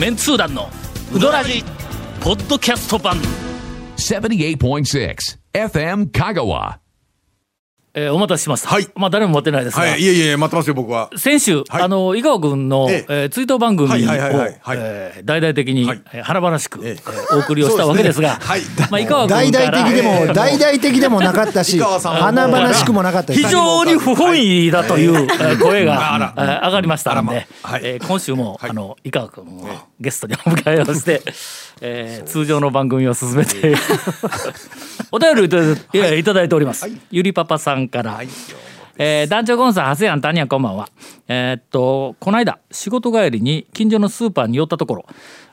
メンツー団のウドラジポッドキャスト版。78.6 FM 香川えーお待たせしました。はい。まあ誰も待ってないですが、はい、いえいえ、待ってますよ、僕は。先週、はい。あの井川君の、ええ。えー追悼番組を、はいはいはいはい。はい。えー大々的に、はい。えー華々しく、ええ。えーお送りをしたわけですが、はい。まあ井川大君から々的でもえー大々的でもなかったし井川さんは華々しくもなかったし。非常に不本意だという、えー声が、えー上がりましたので、はい。えー今週も、はい。あの井川君をゲストにお迎えをして、えー通常の番組を進めて お便りをいただいていやいただいております、ゆりパパさんから、えー団長ゴンさん、ハセヤン、タニア、こんばんは。えーっと、この間、仕事帰りに近所のスーパーに寄ったところ、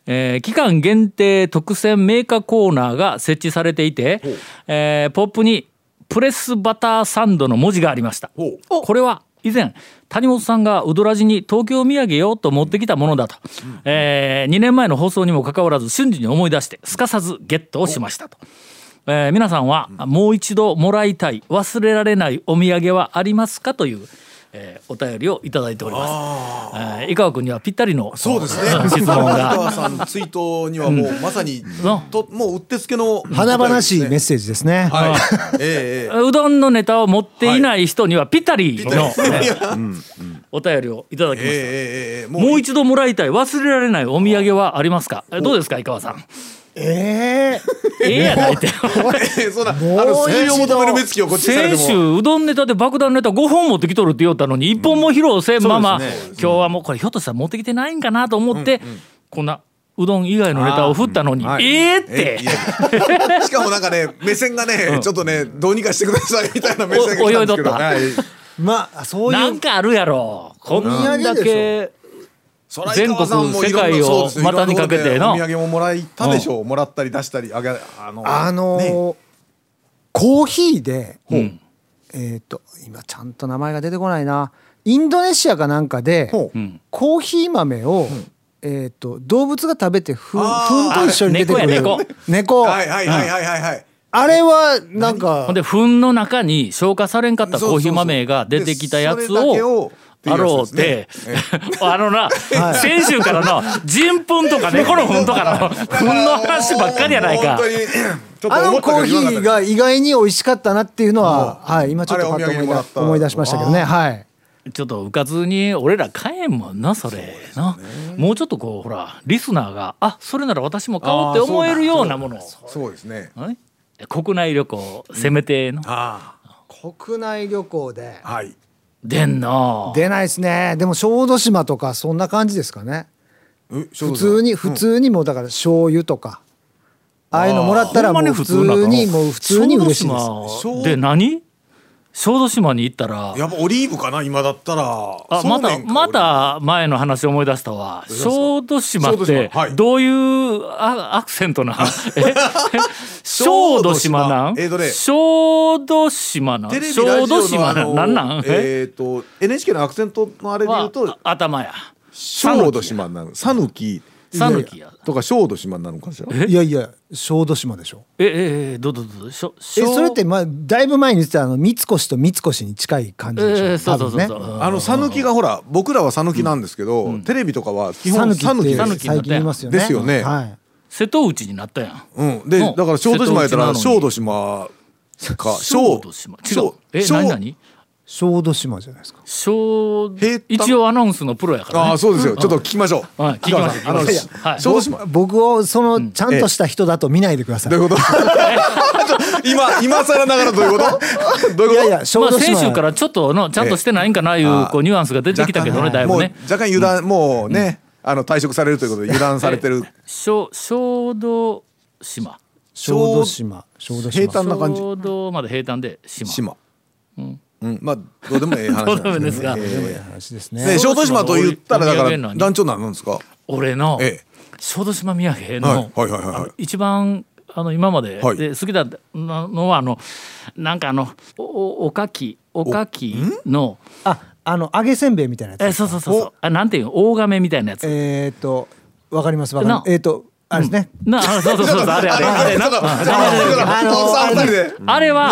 えー期間限定特選メーカーコーナーが設置されていて、えーポップにプレスバターサンドの文字がありました。ほこれは以前谷本さんがウドラジに東京土産よと持ってきたものだと、え2年前の放送にもかかわらず瞬時に思い出してすかさずゲットをしましたと。えー皆さんはもう一度もらいたい忘れられないお土産はありますかという、えーお便りをいただいております。えー井川君にはぴったりのそうですね。質問井が川さんツイートにはもうまさに、ともううってつけの華々しいメッセージですね。はい。ええええ。うどんのネタを持っていない人にはぴったりの、お便りをいただきました。ええええええ。もう一度もらいたい忘れられないお土産はありますか？えどうですか井川さん？えええやないって。ええそんなあの水を一度求める目つきをこっちされて先も週うどんネタで爆弾ネタ5本持ってきとるって言おったのに1本も披露せんまま、今日はもうこれひょっとしたら持ってきてないんかなと思って、こんなうどん以外のネタを振ったのに、はいええって、しかもなんかね目線がね、ちょっとねどうにかしてくださいみたいな目線が来たん。ですけどお泳いどったはいーまあそういうなんかあるやろこんだけ全国世界を股にかけてのお土産ももらったでしょう、もらったり出したりあげあのあのーね。コーヒーでうん。えっと今ちゃんと名前が出てこないな。インドネシアかなんかでほう。うん。コーヒー豆をえっと動物が食べてふあー。糞と一緒に出てくる。あ猫や猫。はいはいはいはいはい。はい、あれはなんかほんで糞の中に消化されんかったコーヒー豆が出てきたやつそうそうそうでそれだけををあろうって、あのな、先週からの人糞とか猫の糞とかの糞の話ばっかりやないか。本当。にちょっとあのコーヒーが意外に美味しかったなっていうのは、うん。はい、今ちょっと思い出しましたけどね。はい。ちょっとうかずに俺ら買えんもんなそれ。な。もうちょっとこうほらリスナーがあそれなら私も買おうって思えるようなものを。そうですね。はい。国内旅行せめての。あ国内旅行で。あはい出んな出ないですね。でも小豆島とかそんな感じですかね。普普通に普通にもうだから醤油とか。ああいうのもらったらもう普通にもう普通に嬉しいです。小豆島で何？小豆島に行ったらやっぱオリーブかな今だったら。あまたまた前の話思い出したわ。小豆島ってどういうあアクセントな 小豆島なん？えーとね。小豆島なん？小豆島なん？なんなん？え？えっと NHK のアクセントのあれで言はうとあ頭や。小豆島になる讃岐讃岐や。とか小豆島になるのかしら？いやいや小豆島でしょ。えええどうぞどうぞしょえ小それってまあだいぶ前に言ってたあの三越と三越に近い感じでしょ？ええそうそうそう多分ね。そうあの讃岐がほら僕らは讃岐なんですけどテレビとかは基本讃岐讃岐最近言いますよね。ですよね。はい。瀬戸内になったやん。うん。でうんだから小豆島やったら小豆島か小豆島。違う。え小何何？小豆島じゃないですか。小一応アナウンスのプロやからね。ああそうですよ。ちょっと聞きましょう。はい聞きましょう。はい。小豆島。僕をそのちゃんとした人だと見ないでください。どういうこと？今今更ながらどういうこと？どういうこと？いやいや小まあ、豆島、先週からちょっとのちゃんとしてないんかないうこうニュアンスが出てきたけどねだいぶもうね若干油断もうねあの退職されるということで油断されてる。小小豆島。小豆島小豆島。平坦な感じ。小豆まで平坦で島。島。うんまあどうでもええ話 どうでもええですがええ話ですね。ね小豆島と言ったらだから団長なんですか？俺のええ。小豆島土産はいの一番あの今まではい。で好きだったのはあのなんかあのおおおかきおかきのああの揚げせんべいみたいなやつ。えそうそうそうそう。あなんていうの？大亀みたいなやつ。えっ、とわかりますわかります。なえっ、とあれですね。なあそうそうそうあれあれ。あれあれは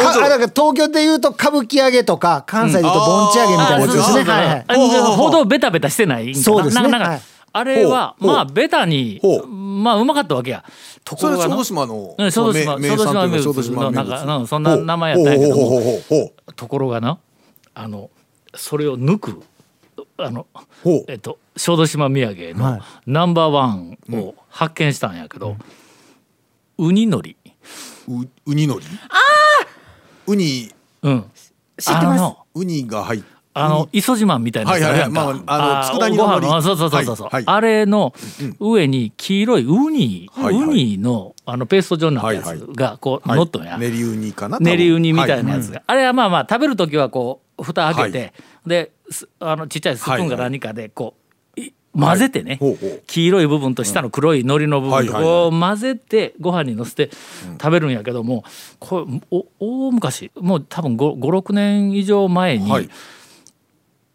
東京で言うと歌舞伎揚げとか関西で。言うと盆地揚げみたいなやつですね。はいほどベタベタしてないそうですねあれはまあベタにまあうまかったわけやところがのそれ小豆島のうん小豆島名小豆島名物のなんかうんそんな名前やったんやけどところがなあのそれを抜くあのえっと小豆島土産はのいナンバーワンを発見したんやけど、ウニのり。うウニのり？ウニ。うん。知ってます。あのウニが入っあの磯自慢みたいなやつあるやんか、はいはい。はいまああのー佃煮のご飯あそうそうそうそう。そう、はい。はい。あれの上に黄色いウニ、はいはい。ウニのあのペースト状になったやつがこうはい。乗っとんや、練りウニかな？多分練りウニみたいなやつが、はあれはまあまあ食べる時はこう蓋開けて、はい。ですあのちっちゃいスプーンか何かでこういはい混ぜてね、ほうほう。黄色い部分と下の黒い海苔の部分とはいはいはい。こう混ぜてご飯にのせて食べるんやけどもこれお大昔もう多分56年以上前に、はい。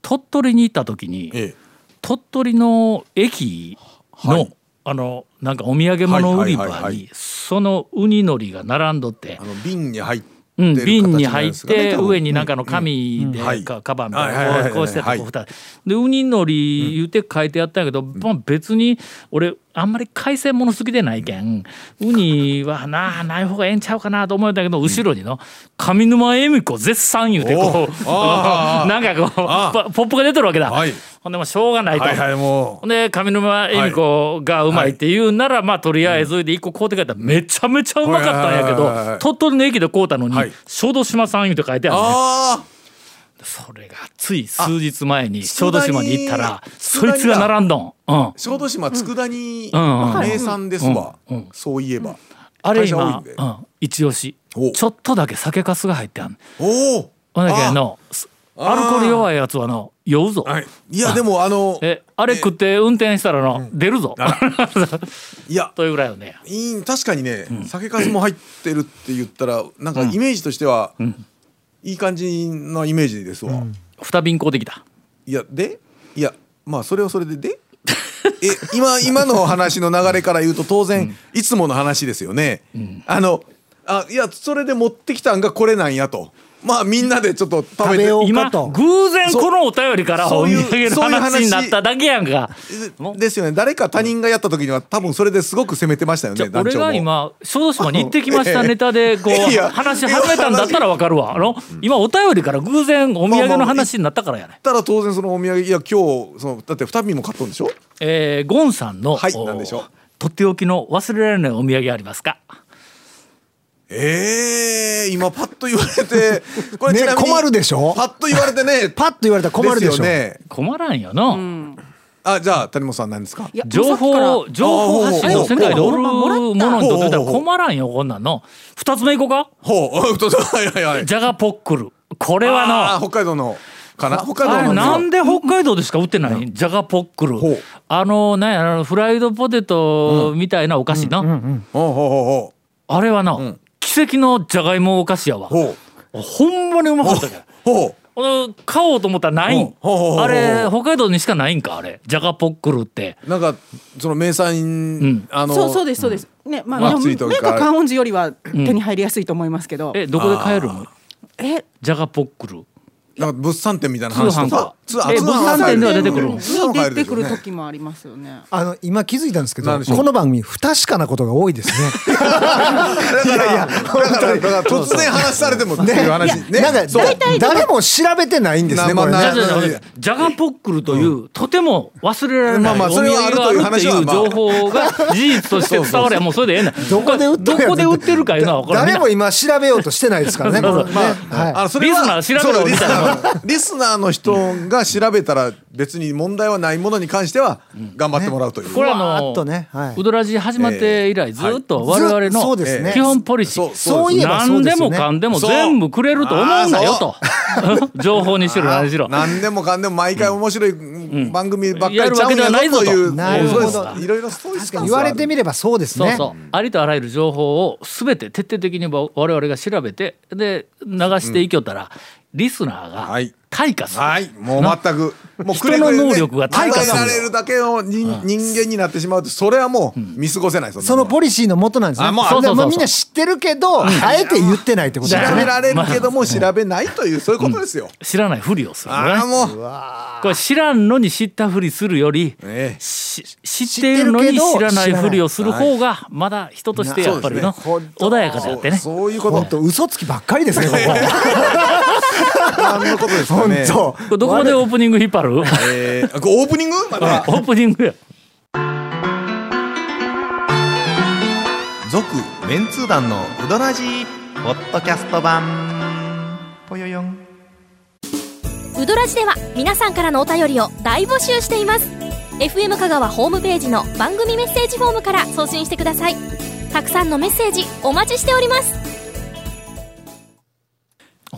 鳥取に行った時に、ええ。鳥取の駅の、はい。あのなんかお土産物売り場はいはいはいはい。にそのウニのりが並んどってあ。の瓶に入ってうん、る瓶に入って上になんかの紙でかカバンみたいなこうしてはいこう蓋でウニのり言うて書いてあったんやけど、まあ、別に俺あんまり海鮮物好きでないけんウニはなない方がええんちゃうかなと思うんだけど後ろにの上沼恵美子絶賛言うてこう なんかこうあポポップが出てるわけだ。はい。ほんでもうしょうがないと。はいはいもほんで上沼恵美子がうまいって言うなら、まあとりあえずで一個買うて帰ったらめちゃめちゃうまかったんやけど、はいはいはいはい鳥取の駅で買うたのに、はい。小豆島さん言うて書いてあるねあそれがつい数日前に小豆島に行ったらそいつが並んどん、小豆島佃煮うん。うん。名産ですわ。うん。うん。そういえば。あれ今んで、うん、一押し。お。ちょっとだけ酒粕が入ってあんおお。ほんだけのすアルコール弱いやつはの酔うぞ、はい。いやでもあのえあれ食って運転したらの、出るぞ。いや。というぐらいよね。いい確かにね酒粕も入ってるって言ったらなんかイメージとしてはいい感じのイメージですわ。二瓶買うてきた。いやで？いやまあそれはそれでで？え今今の話の流れから言うと当然いつもの話ですよね。あのあいやそれで持ってきたんがこれなんやとまあみんなでちょっと食べて。食べよう今かと偶然このお便りからお土そういう産のそういう話話になっただけやんか。ですよね。誰か他人がやった時には多分それですごく責めてましたよね。団長も。が今小豆島に行ってきましたネタでこいうや話し始めたんだったらわかるわ。あの今お便りから偶然お土産の話になったからやね。たら当然そのお土産いや今日そのだって2瓶も買ったんでしょ？えーゴンさんのはいでしょう？とっておきの忘れられないお土産ありますか？ええ今パッと言われて これねちなみに困るでしょ？パッと言われてね パッと言われたら困るでしょ？ね。困らんよな、あじゃあ谷本さん何ですか？いや情報情報発信の世界でおるものにとってたら困らんよこんなんの。二つ目いこうか？ほう とはいはいはい。ジャガポックル。これはあーの北海道のかな？北海道の。なんで北海道でしか売ってない？ジャガポックル。ほう。あのなんやあのフライドポテトみたいなお菓子な、ほうほうほあれはな、奇跡のじゃがいもお菓子やわう。ほんまにうまかったけどほう。この買おうと思ったらないあれ北海道にしかないんかあれ。ジャガポックルって。なんかその名産、ん。あのそうそうですそうです。ねまあ、まあ。でもついというか観音寺よりは手に入りやすいと思いますけど。えどこで買えるの？え。ジャガポックル。なんか物産展みたいな話とかえ物産展では出てくる。のに出てくる時もありますよね。あの今気づいたんですけどこの番組不確かなことが多いですね。だからだから突然話されてもっていう話ね。なんか誰も調べてないんですねジャガポックルという、とても忘れられないまあまあお土産それはあるがあるという情報が 事実として伝わりゃもうそれでええねん。どこで売ってるどこで売ってるかいうのは誰もん今調べようとしてないですからね。リスナー調べリスナーの人が調べたら別に問題はないものに関しては頑張ってもらうという、これはのとね。はい。ウドラジ始まって以来ずっと我々ずそうのですね。基本ポリシー。そうそういえばそ何でうですよね。もかんでも全部くれると思うなよと。情報にしろ何しろ。何でもかんでも毎回面白い番組ばっかりちゃうんやるわけではないぞと。いういろいろそういうスタンス言われてみればそうですね。そうそう。ありとあらゆる情報を全て徹底的に我々が調べてで流していきよったら、リスナーがはい。退化する、はい。もう全く。もう人の能力が退化すれるだけの人人間になってしまうとそれはもう見過ごせないそのポリリシーのもとなんですね。みんな知ってるけどあえて言ってないってこと調ですよね。べられるけども調べないというそういうことですよ。知らないふりをするのね。ああもう。これ知らんのに知ったふりするよりええ。し知っているのに知らないふりをする方がまだ人としてやっぱりの穏やかであってね。そういうこと本当嘘つきばっかりですねここ 何のことですか本ね当。これどこまでオープニング引っ張る？えー、オープニング？まだオープニングや。続メンツー団のウドラジーポッドキャスト版。ぽよよん。ウドラジでは皆さんからのお便りを大募集しています。FM 香川ホームページの番組メッセージフォームから送信してください。たくさんのメッセージお待ちしております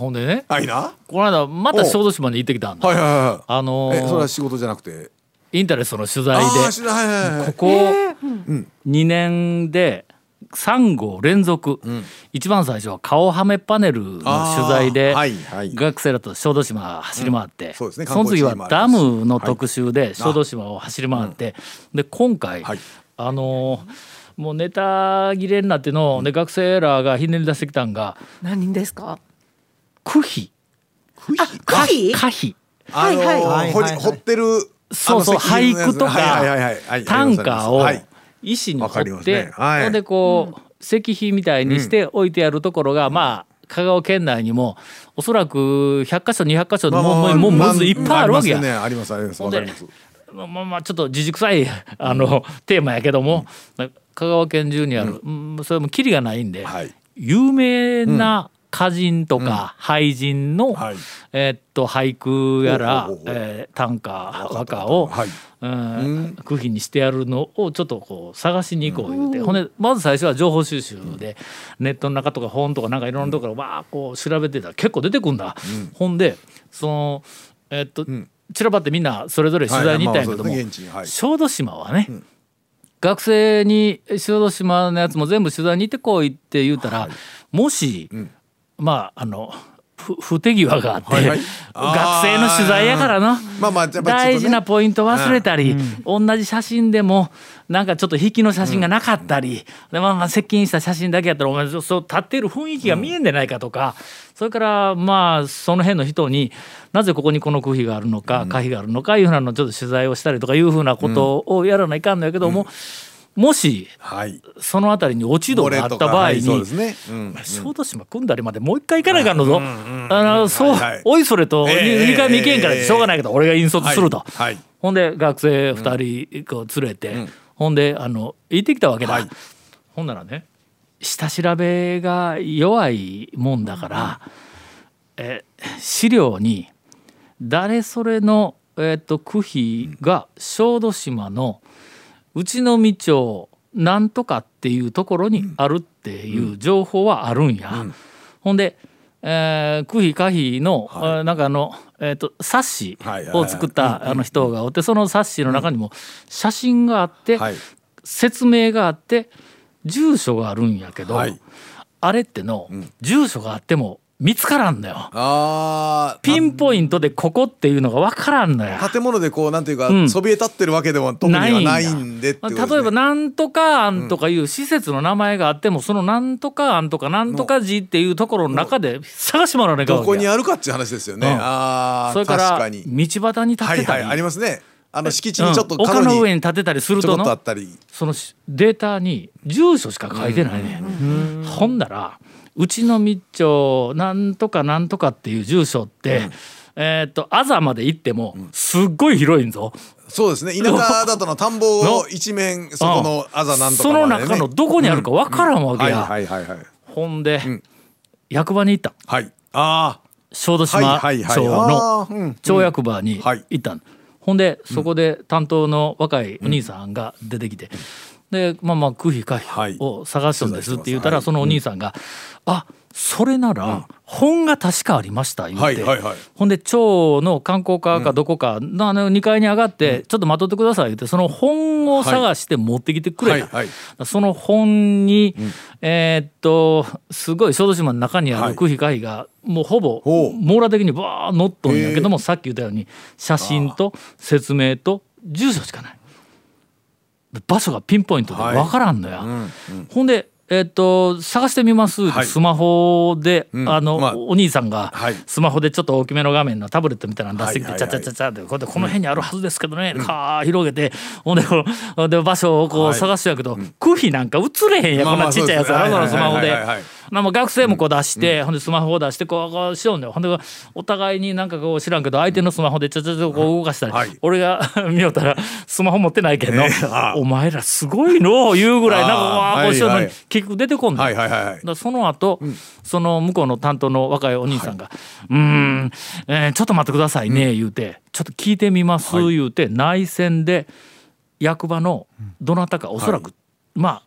ほんでねはいな？この間また小豆島に行ってきたんだ。はいはいはあのいえそれはー仕事じゃなくて？インタレストの取材あではいはいはいここ2年で3号連続、一番最初は顔はめパネルの取材ではいはい。学生らと小豆島走り回って、そうですねその次はダムの特集で小豆島を走り回って、で今回、はい。あのーもうネタ切れになっての、で学生らがひねり出してきたんが何人ですか？区費あ可否可費あのーはい。はいはい掘ってるそうそう俳句とかはいはいはいはい。短歌をはい。石にわかり彫って、ほんでこう、石碑みたいにして置いてあるところが、まあ香川県内にもおそらく100箇所200箇所でもう,、もうもうむずいっぱいあるわけや。まあありますね。ありますます。わかります。まあまあまあちょっと自軸臭いあの、テーマやけども、香川県中にある、うんそれもキリがないんで、はい。有名な歌人とか俳人の、はい。えーっと俳句やら、えー短歌和歌を、はい。うん句碑にしてやるのをちょっとこう探しに行こう言うて、ほんでまず最初は情報収集で、ネットの中とか本とかなんかいろんなところわーこう調べてたら結構出てくんだ、ほんでそのえーっと、散らばってみんなそれぞれ取材に行ったんやけども、小豆島はね、学生に小豆島のやつも全部取材に行ってこいって言うたら、もし、まああのふ不手際があって、はいはい。学生の取材やからな。まあまあね。大事なポイント忘れたり、同じ写真でもなんかちょっと引きの写真がなかったり、でまあまあ接近した写真だけやったらお前そう立ってる雰囲気が見えんでないかとか、それからまあその辺の人になぜここにこの空碑があるのか可否があるのかいうふうなのをちょっと取材をしたりとかいうふうなことをやらないかんのやけども、もしはい。その辺りに落ち度があった場合はいそうにですね。うん小豆島組んだりまでもう一回行かないかんのぞ。あのそう、はいはい。おいそれと 2, ええ回目行けんからしょうがないけど俺が引率すると。はいはい。ほんで学生2人こう連れて、ほんであの行ってきたわけだ、はい。ほんならね下調べが弱いもんだから、え資料に誰それの、えっと区碑が小豆島の内海町なんとかっていうところにあるっていう情報はあるんや。ほんで、えー、区碑可否の、えーなんかあの、えー、と冊子はいはい。はいを作ったあの人がおってその冊子の中にも写真があって、はい。説明があって住所があるんやけど、はい。あれっての、住所があっても見つからんのよ。あー。ピンポイントでここっていうのが分からんのや。建物でこうなんていうか、うん。そびえ立ってるわけでも特にはないんでね。例えばなんとか案とかいう施設の名前があっても、そのなんとか案とかなんとか寺っていうところの中で探してもらわないどこにあるかっていう話ですよね、うん。ああそれから確かに。道端に立ってたり、はいはいありますね。あの敷地にちょっとうん丘の上に立てたりするとのったり。そのしデータに住所しか書いてないね、ほんならうちの密町なんとかなんとかっていう住所って、えーっとあざまで行ってもすっごい広いんぞ。そうですね。田舎だとの田んぼを一面そこのあざなんとかその中のどこにあるか分からんわけはいや。はいはいはい。ほんで、役場に行った。はい。あ小豆島町の町役場にはい。行ったのほんでそこで担当の若いお兄さんが出てきて、でまあまあ空飛回はい。を探すんですって言ったら、はい。そのお兄さんが「あそれなら本が確かありました言うて、ほんで町の観光課かどこかのあの2階に上がってちょっと待っとってください言ってその本を探して持ってきてくれた、その本に、えーっとすごい小豆島の中にあはい。る区費会がもうほぼ網羅的にバーッ載っとんやけどもさっき言ったように写真と説明と住所しかない場所がピンポイントで分からんのや、ほんでえっと探してみます、はい。スマホで、うん。あの、まあお兄さんがはい。スマホでちょっと大きめの画面のタブレットみたいなの出してきて、はいはいはい。チャチャチャチャってこの辺にあるはずですけどね、かー広げてほんでで場所をこうはい。探してやけど、区費なんか映れへんや、こんなちっちゃいやつあのスマホではいはいはいはい。まあもう学生もこう出して、ほんでスマホを出してこうこうしようんだよほんでお互いになんかこう知らんけど相手のスマホでちゃちゃちゃこう動かしたり、はい。俺が 見よったらスマホ持ってないけんの、ええああ。お前らすごいの言うぐらいなんかああわーこうしようのにはいはい結局出てこんの、はいはいはいはい。だからその後、その向こうの担当の若いお兄さんが「うーん、えーちょっと待ってくださいね」言うて「ちょっと聞いてみます」言うて、内線で役場のどなたかおそらく、まあ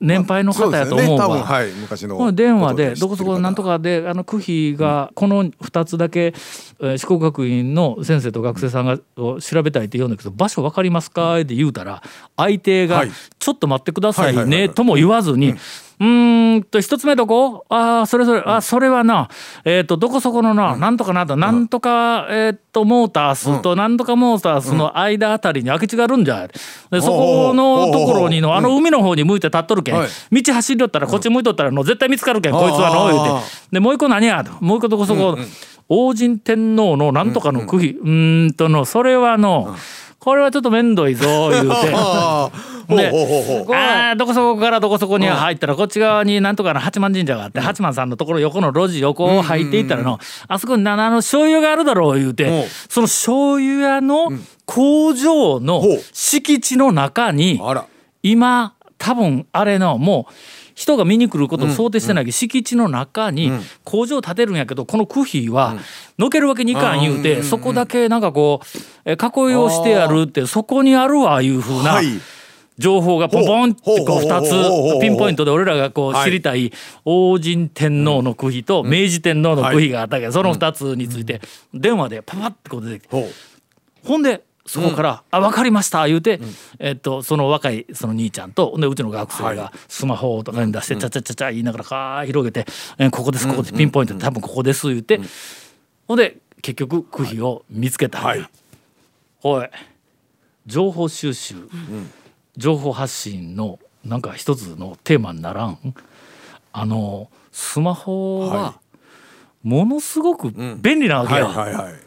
年配の方やと思うそうですよね。はい昔の。電話でどこそこなんとかであの区費がこの2つだけ、えー四国学院の先生と学生さんがを調べたいって言うんだけど場所分かりますか？って言うたら相手がはい「ちょっと待ってくださいね」とも言わずに「うーんと一つ目どこ？ああそれそれあそれはなえっとどこそこのななんとかなとなんとかえっとモータースとなんとかモータースの間あたりに空き地があるんじゃでそこのところにのあの海の方に向いて立っとるけん。はい。道走りよったらこっち向いとったらの絶対見つかるけんこいつはの言うて。あでもう一個何やと。もう一個どこそこ？王神天皇のなんとかの区費うーんとのそれはのこれはちょっと面倒いぞ言うて。あどこそこからどこそこに入ったらこっち側になんとかの八幡神社があって八幡さんのところ横の路地横を入っていったらのあそこになあの醤油屋があるだろう言ううてんその醤油屋の工場の敷地の中に今多分あれのもう人が見に来ることを想定してないけど、敷地の中に工場を建てるんやけどこの区費はのけるわけにいかん言うて、そこだけなんかこうえ囲いをしてやるってそこにあるわいうふうなはい。情報がポンポンってこうほうほうほうほうほうほ2う。つピンポイントで俺らがこうはい知りたい王神天皇の区費と明治天皇の区費があったけどその2つについて電話でパパッてこう出てきて。ほんでそこから「あ分かりました」言うて、えっと、その若いその兄ちゃんとほんでうちの学生がスマホとかに出して「ちゃちゃちゃちゃ」言いながらかー広げて「えここですここですピンポイントで多分ここです」言うて、ほんで結局区費を見つけた。はい。おい情報収集、情報発信のなんか一つのテーマにならん？あのスマホははものすごく便利なわけはいよ。はいはい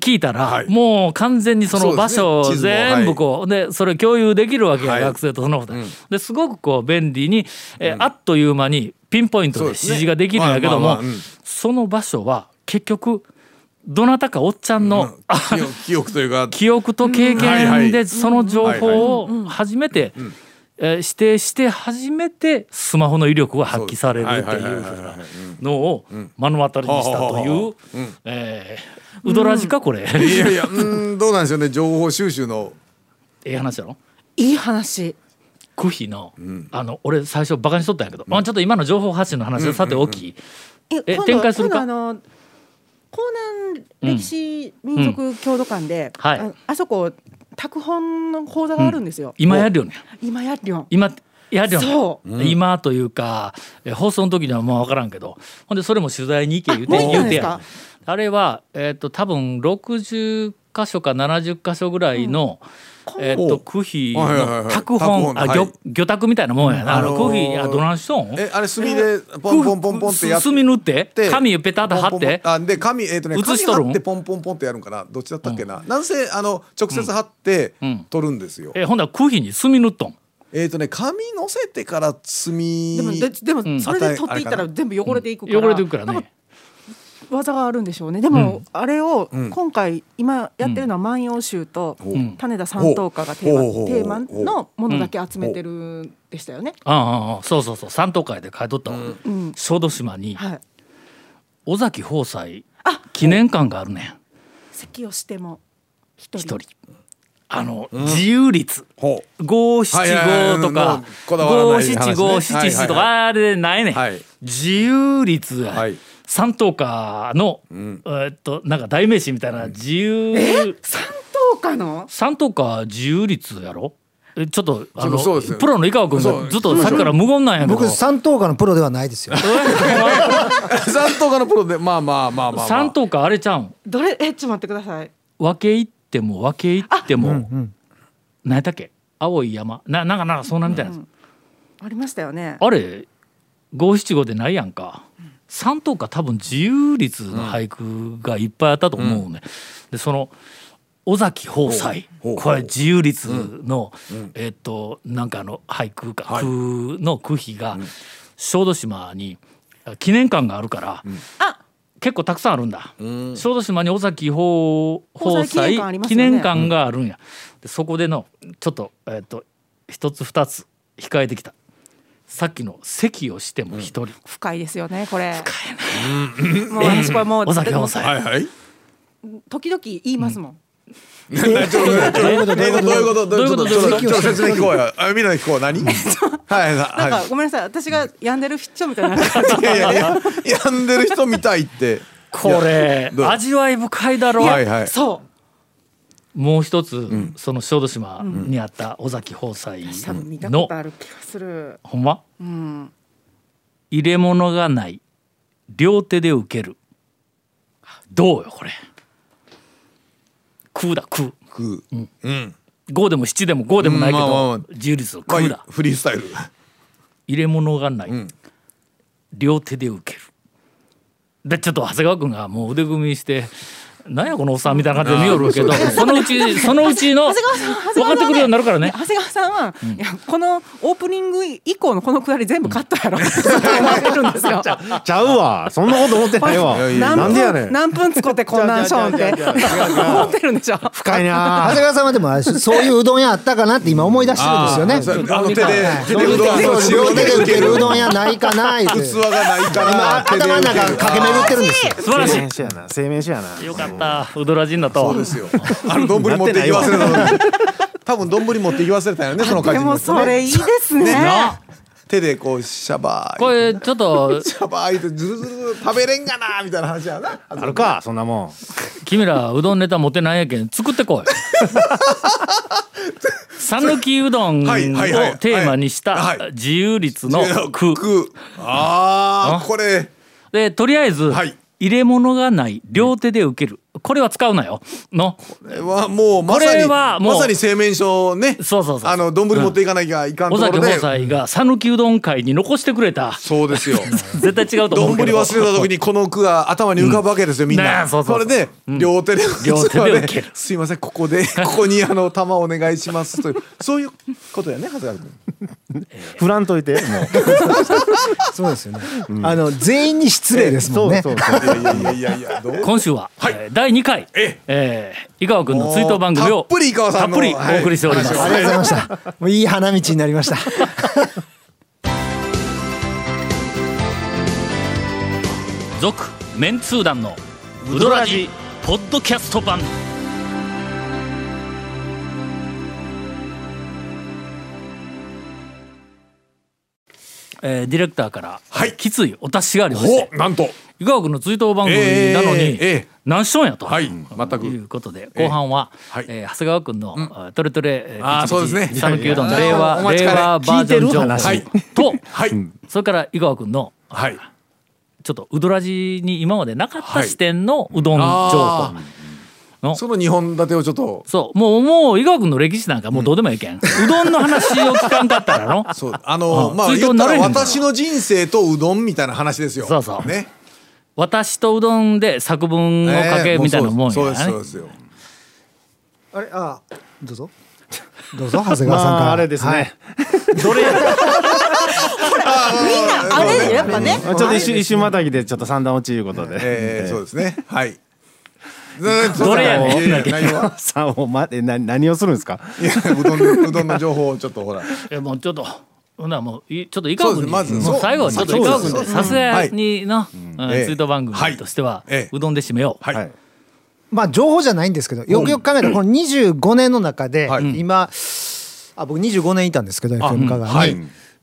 聞いたら、はい。もう完全にその場所をそうですね。地図も全部こう、でそれ共有できるわけや、はい。学生とその他、ですごくこう便利に、えあっという間にピンポイントで指示ができるんやけどもその場所は結局どなたかおっちゃんの、あ記憶というか。記憶と経はいはい。験でその情報を初めて、えー指定して初めてスマホの威力が発揮されるっていうふうなのを目の当たりにしたというえーうどらじかこれ。いやいやうんどうなんでしょうね。情報収集の。ええ話。やろいい話区費の、あの俺最初バカにしとったんやけど、まあちょっと今の情報発信の話はさておき、ええ今度展開するか？今度あの江南歴史民族郷土館で、はい。ああそこ拓本の講座があるんですよ、今やるよね。今やるよ。今やるよね。そう。今というかえ放送の時にはもう分からんけど。ほんでそれも取材に行け言うて言うてやあれはえっ、と多分60箇所か70箇所ぐらいの、えっ、と区費はいはいはいの拓拓本あ本はい。魚魚拓みたいなもんやな、あの区費あどないしとん？えあれ墨でポンポンポンポンってやって墨塗って？で紙ペタッと貼って？ポンポンポンあで紙えっ、とね紙写しとるん？貼ってポンポンポンってやるんかな。どっちだったっけな、なんせあの直接貼ってうん。取るんですよ、えほんなら区費に墨塗っとん？えっ、とね紙乗せてから墨でもででもん。それで取っていったら全部汚れていくから、汚れていくからね技があるんでしょうね。でも、あれをん。今回今やってるのは「万葉集」とん種田三等家がテーマのものだけ集めてるんでしたよね。ああああそうそうそう。三等会で書いとったわ、うん。小豆島にはい、尾崎豊斎あ記念館があるねん。席をしても一人。一人。あの、自由率。ほ五七五とか五七五七七とはいかあれないねん。はい。自由率がはい三等価のえーっとなんか代名詞みたいな自由。三等価の？三等価自由率やろ？えちょっとあのプロの井川君がずっとさっきから無言なんやけど。僕三等価のプロではないですよ。三等家のプロでまあまあまあまあ、まあ、三等価あれちゃうん？どれ？えちょっと待ってください。分け入っても分け入っても、うん何やったっけ？青い山。ななんかなんかそんなみたいなやつ、ありましたよね。あれ五七五でないやんか三等価多分自由率の俳句がいっぱいあったと思うね、でその尾崎豊斎。これ自由率の、えっとなんかあの俳句か、はい句の句碑が小豆島に記念館があるから、あ。結構たくさんあるんだ、ん。小豆島に尾崎豊豊斎記念館があるんや、でそこでのちょっとえっ、と一つ二つ控えてきたさっきの席をしても一人、深いですよねこれ。もう私これも。う尾崎豊斎はいはい。時々言いますもん。どういうことどういうことどういうことどういうことどういうことちょっと説明聞こうよ。あみんなで聞こう。何？はいなんはかごめんなさい私が病んでる人みたいな。い いやいやいや病んでる人みたいって。これどう？味わい深いだろう、はいはい。そもう一つ、その小豆島にあった尾崎豊斎の、ほんま？うん。入れ物がない両手で受ける。どうよこれ。空だ空くう。ん。5でも7でも5でもないけどうん。まあまあまあ。自由率空だ。あフリースタイル。入れ物がない、ん。両手で受ける。でちょっと長谷川君がもう腕組みしてなんやこのおっさんみたいな感じで見よるけどそのうちそのうちの分かってくるようになるからね長谷川さんは、いやこのオープニング以降のこのくだり全部カットやろってずっと思ってるんですよ。ちゃうわそんなこと思ってないわな何んでやね何分使ってこんなんしょんって思ってるんでしょ。深い長な谷川さんはでもそういううどん屋あったかなって今思い出してるんですよねあの手ではい手でうどんのそう両手で受けるうどん屋ないかな言うて器がないか今ら頭の中駆け巡ってるんですよ素晴らし製麺師やな製麺師やないよかったウドラジンだと。そうですよ。あの丼持って行き忘れた多分丼持って行き忘れたよねその感でもじの人ねそれいいですね。な手でこうシャバーこれちょっと シャバーってズルズル食べれんがなみたいな話やな。あるかそんなもん。君らうどんネタ持てないやけん作ってこい。讃岐うどんをテはいはい。はいーマにしたはい。自由率の句。くああ？これ。でとりあえずはい入れ物がない両手で受ける。これは使うなよ。の。これはもうまさにまさに製麺所ね。そうそうそうあの丼持っていかなきゃいかんところで。豊斎が讃岐うどん会に残してくれた。そうですよ。絶対違うと思う丼けど忘れた時にこの句が頭に浮かぶわけですよみんねなえそうそうそれで両手で両手ですいませんここで ここにあの玉お願いしますという。そういうことやね長谷川君。振らんといてもう。そうですよね。あの全員に失礼ですもんね。そうそうそう。いやいやいやいやどう今週は、えー第2回、ええ。ー井川君の追悼番組をたっぷり井川さんのたっぷりお送りしております、はいありがとうございました。もういい花道になりました。続メンツー団のウドラジポッドキャスト版。えーディレクターから、はい。きついお達しがありまして。おなんと井川君の追悼番組なのに、ええええ。何しとんやと、はい。全く。いうことで後半は、はい。えー長谷川君の、あトレトレえーあーそうですね。讃岐うどんの令和令和バージョン情報と、はい。それから井川君のはい。ちょっとうどらじに今までなかったはい視点のうどん情報、あのその二本立てをちょっと。そう。もうもう井川君の歴史なんかもうどうでもいいけん、うどんの話を聞かんかったらの。そう。あのあ追悼まあ言ったら。私の人生とうどんみたいな話ですよ。そうそう。ね私とうどんで作文を書けみたいなもんやそうね、ですそうですよ。あれあどうぞ。どうぞ長谷川さんから、ま ああれですね。どれや？あれやっぱね。ちょっと一瞬一瞬またぎでちょっと三段落ちいうことで。えーそうですね。はい。どれやねん。さんをまえな何をするんですか？いやうどんのうどんの情報をちょっとほら。えもうちょっとほなもういちょっと井川君にまず。もう最後にちょっと井川君でさすがにの、うんええ。追悼番組としては、ええうどんで締めよう、はい、はい。まあ情報じゃないんですけどよくよく考えたらこの25年の中ではい。今あ僕25年いたんですけど FM 香川に、はい。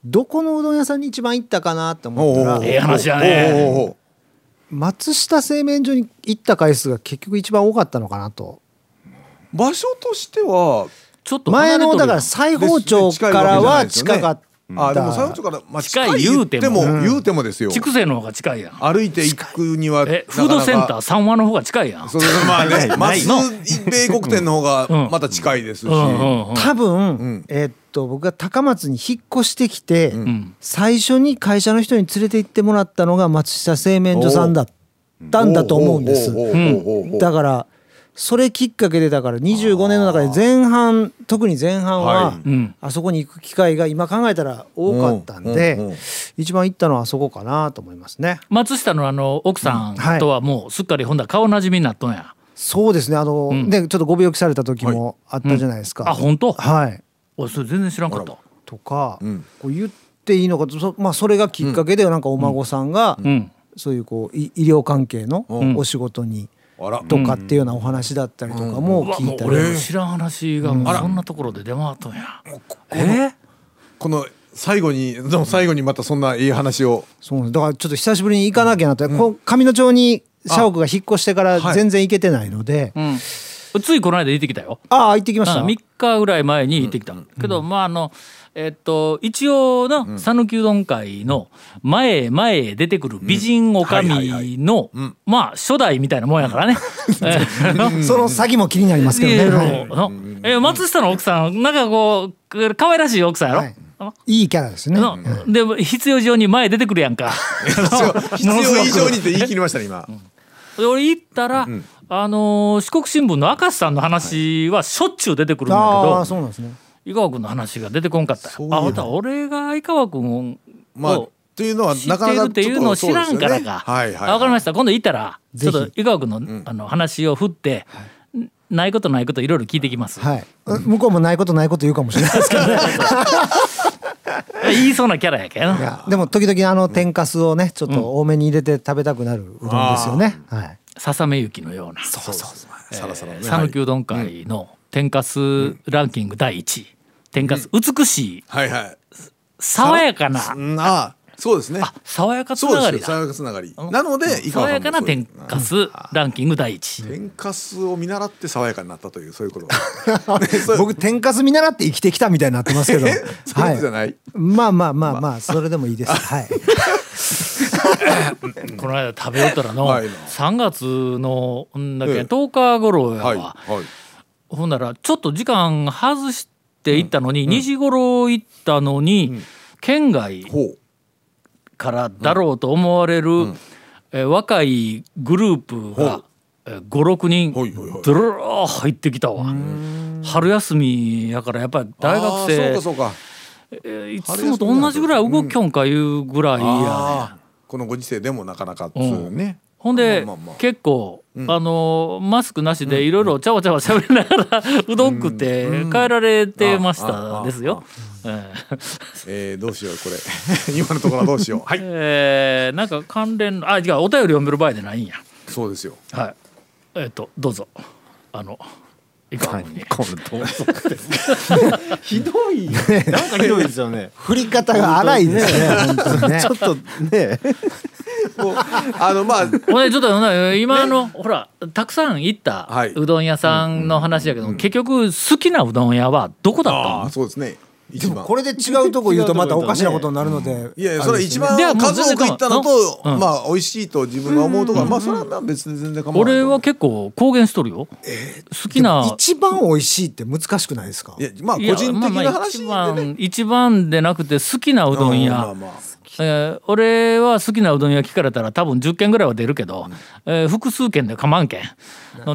どこのうどん屋さんに一番行ったかなって思ったらええ話やね。松下製麺所に行った回数が結局一番多かったのかなと。場所としてはちょっと前のだから裁縫町からは近かったあでも最初から、まあ、近い言うても。言うてもですよ。筑西の方が近いやん。歩いて行くにはえフードセンターー三和の方が近いやん。そうそうまあね松米国店の方がまた近いですし、多分、ん。えーっと僕が高松に引っ越してきて、ん。最初に会社の人に連れて行ってもらったのが松下製麺所さんだったんだと思うんです。だからそれきっかけでだから25年の中で前半特に前半は、はい。うん。あそこに行く機会が今考えたら多かったんで、うん。うん。うん一番行ったのはあそこかなと思いますね。松下のあの奥さんとはもうすっかりほんだら顔なじみになっとんや。そうですね。あの、ん。ねちょっとご病気された時もあったじゃないですか。あ本当？はい。俺それ全然知らんかった。とか、ん。こう言っていいのかそ,、まあ、それがきっかけでなんかお孫さんが、うん。そういうこうい医療関係のん。お仕事にとかっていうようなお話だったりとかも聞いたり、俺の知らん話がそんなところで出回っとんや。え？この最後にでも最後にまたそんないい話を。そうだからちょっと久しぶりに行かなきゃなって、こう上野町に社屋が引っ越してからはい。全然行けてないので、うん。ついこの間行ってきたよ。ああ行ってきました、3日ぐらい前に行ってきた、けどまああのえっと一応の讃岐うどん会の前へ前へ出てくる美人女将のまあ初代みたいなもんやからね。えーその先も気になりますけどね、え松下の奥さんなんかこう可愛らしい奥さんやろ、はい。いいキャラですね。のでも必要以上に前出てくるやんか。必要以上にって言い切りましたね今で俺行ったら、あのー四国新聞の明石さんの話はしょっちゅう出てくるんだけあど、あそうなんですね。井川君の話が出てこんかったそういえばあまた俺が井川君まあをっていうのは知っなかなかているっていうのを知らんからか。はいはい、あわかりました。今度行ったら、ちょぜひっと井川君の,、あの話を振って、ないことないこといろいろ聞いてきます。はい。向こうもないことないこと言うかもしれないですけどね。言いそうなキャラやけどいやでも時々あの天かすをねちょっと多めに入れて食べたくなるうどんですよね。はい。ささめ雪のような。そうそうサラサラね。讃岐うどん会の天かすランキング第1位天かす美しい。はいはい。爽やかな。うんああそうですね。あ爽やかつそうながり爽やかつながり。なので井爽やかな天かすランキング第1位天かすを見習って爽やかになったというそういうこと。僕天かす見習って生きてきたみたいになってますけど。そういうことじゃない？まあまあまあまあそれでもいいです。はい。この間食べよったらのはい。3月のんだけええ。10日頃やはいわはい。ほんならちょっと時間外して行ったのに2時頃行ったのに県外ほうからだろうと思われる、えー若いグループが、えー、56人ドロロー入ってきたわ。春休みやからやっぱり大学生そうかそうか。えーいつもと同じぐらい動きょんかいうぐらいやね、このご時世でもなかなかっつうね。ほんで、まあまあまあ。結構、あのーマスクなしでいろいろちゃわちゃわしゃべりながら、うどん食って帰られてましたですよ。えーえーどうしようこれ。今のところはどうしよう。はい。えーなんか関連のあ違うお便り読める場合でないんや。そうですよ。はい。えっ、とどうぞ。あのい。かに。これどうぞひどい なんかひどいですよね。振り方が荒いですね。ね。ちょっとねもうあのまあほんでちょっとね今の、ほらたくさん行ったはい。うどん屋さんの話やけど、結局好きなうどん屋はどこだったああのそうですね。一番。これで違うとこ言うとまたおかしなことになるので。いやいやそれは一番ではもう数多く行ったのとうん。まあ美味しいと自分が思うとこはまあそれは別に全然構わない俺は結構公言しとるよ、好きな一番美味しいって難しくないですか？いやまあ個人的まあまあな話で一番ね一番でなくて好きなうどん屋、まあまあえー俺は好きなうどん屋聞かれたら多分10軒ぐらいは出るけど、えー複数軒で構わんけん。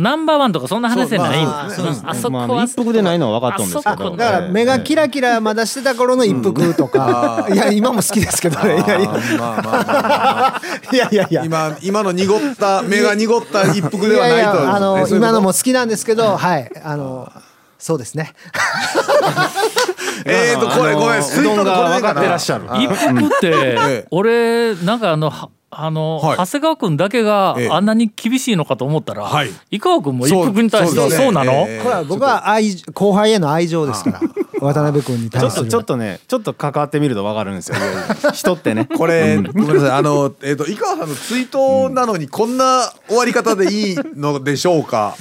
ナンバーワンとかそんな話じゃないんだ、そうまあうん。あそこまはあ一服でないのは分かっとんですけど。だから目がキラキラまだしてた頃の一服とか、いや今も好きですけどね。いやいや。まあまあまあ。まあ いやいやいや。今今の濁った目が濁った一服でいやいはないとやあのえそういうこと。今のも好きなんですけどはい。あのそうですね。えーとこれごめんうどんが分かってらっしゃる。一服ってえ俺なんかあのはあの、はい。長谷川君だけがええ。あんなに厳しいのかと思ったら、はい。井川君も一服に対してはそうなの、ええ。これは僕は愛後輩への愛情ですから渡辺君にちょっと対するちょっとねちょっと関わってみると分かるんですよ。人ってね。これ、ごめんなさい。あの えっ、と井川さんのツイートなのにこんな終わり方でいいのでしょうか？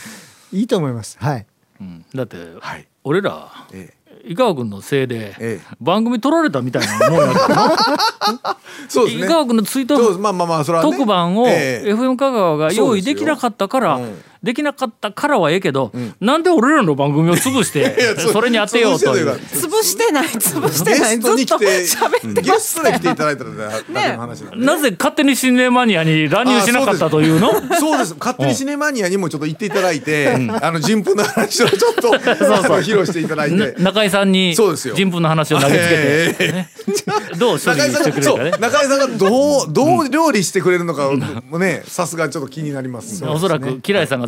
いいと思います。はいうん。だって、はい。俺らえ井川君のせいで、ええ。番組取られたみたいなもんやからなそうですね。井川君のツイート特番をええ。FM 香川が用意できなかったから、できなかったからはええけど、なんで俺らの番組を潰して いやそれに当てようという。潰してない潰してゲない。ずっとストに来て喋ってゲストで来ていただいたらだけので、なぜ勝手にシネマニアに乱入しなかったというの？そうです。勝手にシネマニアにもちょっと行っていただいて、あの人糞の話をちょっと あの披露していただいなて中井さんにそうですよ。人糞の話を投げつけて、ええね。どう処理中井さんがそう。してくれるかね中井さんがどうどう料理してくれるのかもねさすがちょっと気になります、おそらくキライさんが